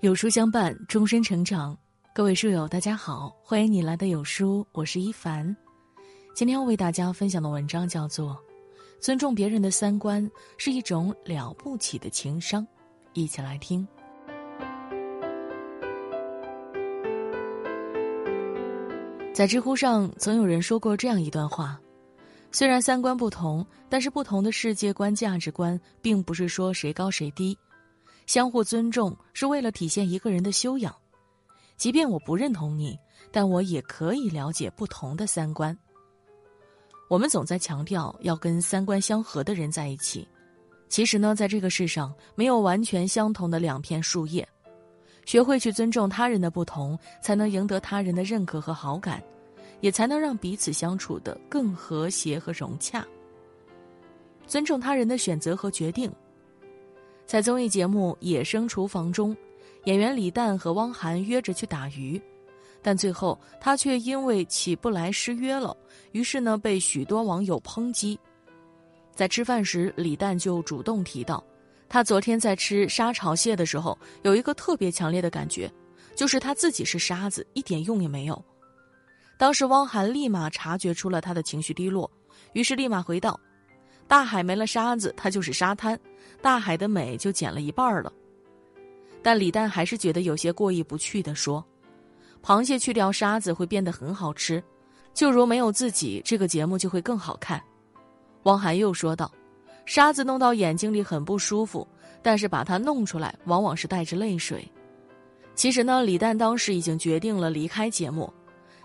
有书相伴，终身成长。各位书友，大家好，欢迎你来到有书，我是一凡。今天要为大家分享的文章叫做《尊重别人的三观是一种了不起的情商》，一起来听。在知乎上，曾有人说过这样一段话：虽然三观不同，但是不同的世界观、价值观，并不是说谁高谁低。相互尊重是为了体现一个人的修养，即便我不认同你，但我也可以了解不同的三观。我们总在强调要跟三观相合的人在一起，其实呢，在这个世上没有完全相同的两片树叶。学会去尊重他人的不同，才能赢得他人的认可和好感，也才能让彼此相处的更和谐和融洽。尊重他人的选择和决定。在综艺节目《野生厨房》中，演员李诞和汪涵约着去打鱼，但最后他却因为起不来失约了，于是呢被许多网友抨击。在吃饭时，李诞就主动提到，他昨天在吃沙炒蟹的时候，有一个特别强烈的感觉，就是他自己是沙子，一点用也没有。当时汪涵立马察觉出了他的情绪低落，于是立马回道。大海没了沙子，它就是沙滩，大海的美就减了一半了。但李诞还是觉得有些过意不去的说：“螃蟹去掉沙子会变得很好吃，就如没有自己，这个节目就会更好看。”汪涵又说道：“沙子弄到眼睛里很不舒服，但是把它弄出来往往是带着泪水。”其实呢，李诞当时已经决定了离开节目。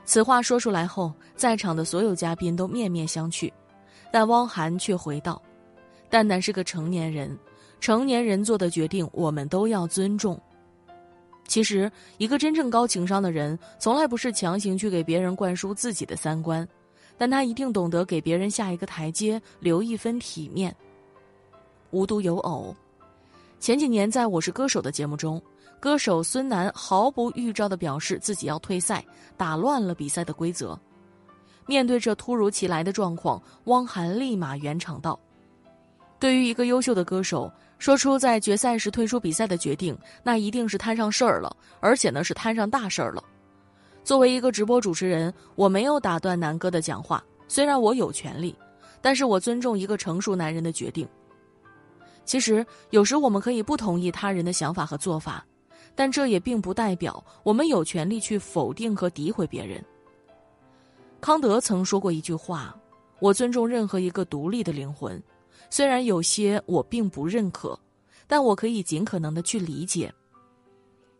此话说出来后，在场的所有嘉宾都面面相觑。但汪涵却回道：“蛋蛋是个成年人，成年人做的决定，我们都要尊重。其实，一个真正高情商的人，从来不是强行去给别人灌输自己的三观，但他一定懂得给别人下一个台阶，留一分体面。无独有偶，前几年在我是歌手的节目中，歌手孙楠毫不预兆的表示自己要退赛，打乱了比赛的规则。”面对这突如其来的状况，汪涵立马圆场道：“对于一个优秀的歌手，说出在决赛时退出比赛的决定，那一定是摊上事儿了，而且呢是摊上大事儿了。作为一个直播主持人，我没有打断南哥的讲话，虽然我有权利，但是我尊重一个成熟男人的决定。其实有时我们可以不同意他人的想法和做法，但这也并不代表我们有权利去否定和诋毁别人。”康德曾说过一句话：“我尊重任何一个独立的灵魂，虽然有些我并不认可，但我可以尽可能的去理解。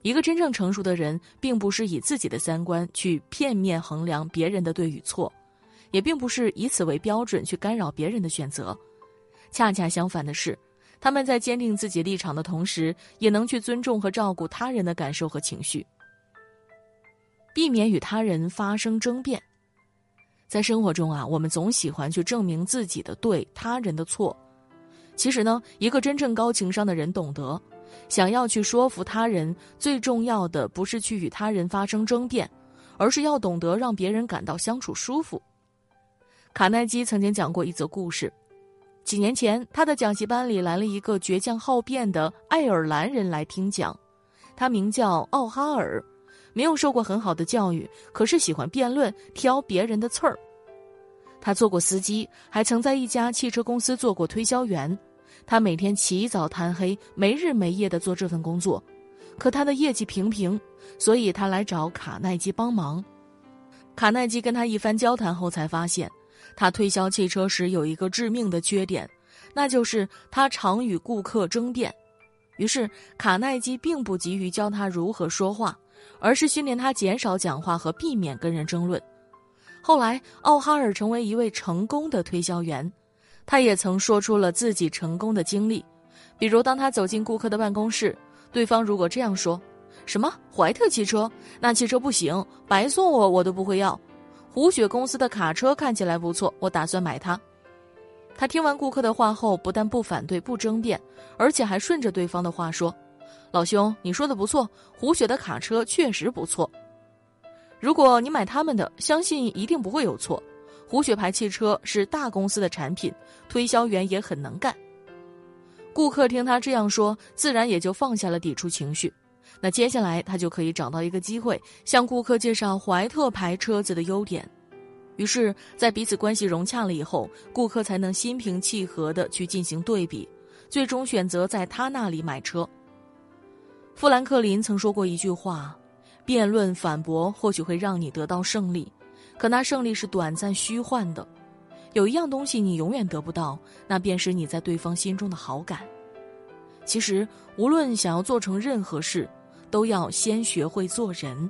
一个真正成熟的人，并不是以自己的三观去片面衡量别人的对与错，也并不是以此为标准去干扰别人的选择。恰恰相反的是，他们在坚定自己立场的同时，也能去尊重和照顾他人的感受和情绪，避免与他人发生争辩。”在生活中啊，我们总喜欢去证明自己的对，他人的错。其实呢，一个真正高情商的人懂得，想要去说服他人，最重要的不是去与他人发生争辩，而是要懂得让别人感到相处舒服。卡耐基曾经讲过一则故事：几年前，他的讲习班里来了一个倔强好辩的爱尔兰人来听讲，他名叫奥哈尔。没有受过很好的教育，可是喜欢辩论，挑别人的刺儿。他做过司机，还曾在一家汽车公司做过推销员。他每天起早贪黑，没日没夜的做这份工作，可他的业绩平平，所以他来找卡耐基帮忙。卡耐基跟他一番交谈后，才发现他推销汽车时有一个致命的缺点，那就是他常与顾客争辩。于是卡耐基并不急于教他如何说话。而是训练他减少讲话和避免跟人争论。后来，奥哈尔成为一位成功的推销员，他也曾说出了自己成功的经历，比如当他走进顾客的办公室，对方如果这样说：“什么怀特汽车？那汽车不行，白送我我都不会要。胡雪公司的卡车看起来不错，我打算买它。”他听完顾客的话后，不但不反对、不争辩，而且还顺着对方的话说。老兄，你说的不错，胡雪的卡车确实不错。如果你买他们的，相信一定不会有错。胡雪牌汽车是大公司的产品，推销员也很能干。顾客听他这样说，自然也就放下了抵触情绪。那接下来他就可以找到一个机会，向顾客介绍怀特牌车子的优点。于是，在彼此关系融洽了以后，顾客才能心平气和的去进行对比，最终选择在他那里买车。富兰克林曾说过一句话：“辩论反驳或许会让你得到胜利，可那胜利是短暂虚幻的。有一样东西你永远得不到，那便是你在对方心中的好感。其实，无论想要做成任何事，都要先学会做人。”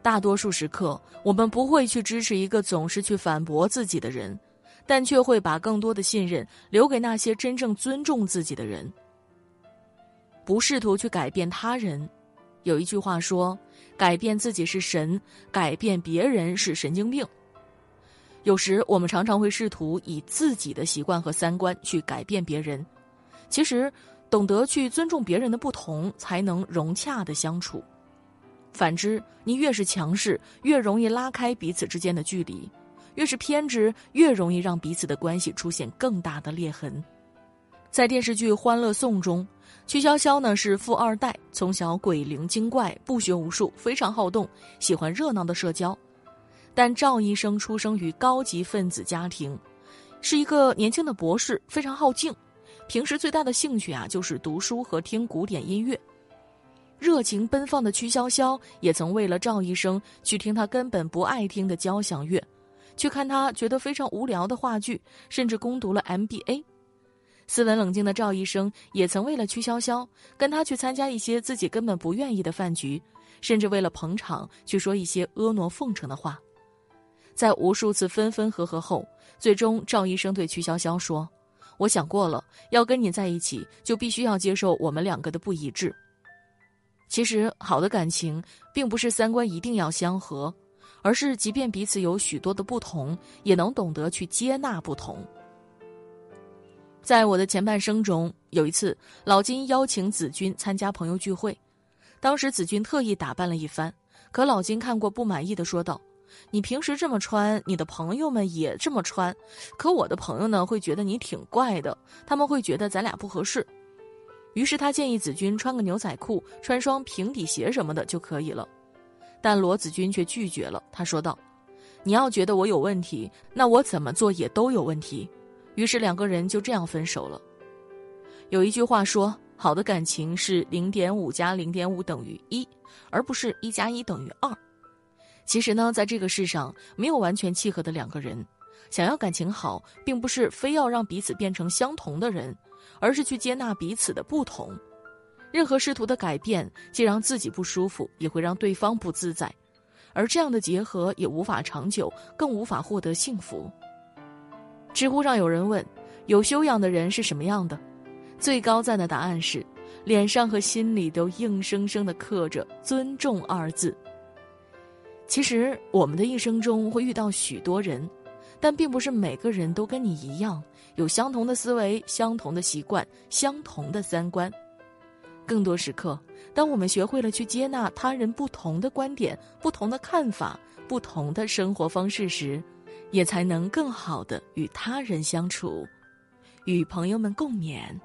大多数时刻，我们不会去支持一个总是去反驳自己的人，但却会把更多的信任留给那些真正尊重自己的人。不试图去改变他人，有一句话说：“改变自己是神，改变别人是神经病。”有时我们常常会试图以自己的习惯和三观去改变别人，其实懂得去尊重别人的不同，才能融洽的相处。反之，你越是强势，越容易拉开彼此之间的距离；越是偏执，越容易让彼此的关系出现更大的裂痕。在电视剧《欢乐颂》中，曲筱绡呢是富二代，从小鬼灵精怪，不学无术，非常好动，喜欢热闹的社交。但赵医生出生于高级分子家庭，是一个年轻的博士，非常好静，平时最大的兴趣啊就是读书和听古典音乐。热情奔放的曲筱绡也曾为了赵医生去听他根本不爱听的交响乐，去看他觉得非常无聊的话剧，甚至攻读了 MBA。斯文冷静的赵医生也曾为了曲筱绡跟他去参加一些自己根本不愿意的饭局，甚至为了捧场去说一些婀娜奉承的话。在无数次分分合合后，最终赵医生对曲筱绡说：“我想过了，要跟你在一起，就必须要接受我们两个的不一致。”其实，好的感情并不是三观一定要相合，而是即便彼此有许多的不同，也能懂得去接纳不同。在我的前半生中，有一次老金邀请子君参加朋友聚会，当时子君特意打扮了一番，可老金看过不满意的说道：“你平时这么穿，你的朋友们也这么穿，可我的朋友呢会觉得你挺怪的，他们会觉得咱俩不合适。”于是他建议子君穿个牛仔裤，穿双平底鞋什么的就可以了，但罗子君却拒绝了。他说道：“你要觉得我有问题，那我怎么做也都有问题。”于是两个人就这样分手了。有一句话说：“好的感情是零点五加零点五等于一，而不是一加一等于二。”其实呢，在这个世上，没有完全契合的两个人。想要感情好，并不是非要让彼此变成相同的人。而是去接纳彼此的不同，任何试图的改变，既让自己不舒服，也会让对方不自在，而这样的结合也无法长久，更无法获得幸福。知乎上有人问：有修养的人是什么样的？最高赞的答案是，脸上和心里都硬生生的刻着“尊重”二字。其实，我们的一生中会遇到许多人。但并不是每个人都跟你一样，有相同的思维、相同的习惯、相同的三观。更多时刻，当我们学会了去接纳他人不同的观点、不同的看法、不同的生活方式时，也才能更好的与他人相处，与朋友们共勉。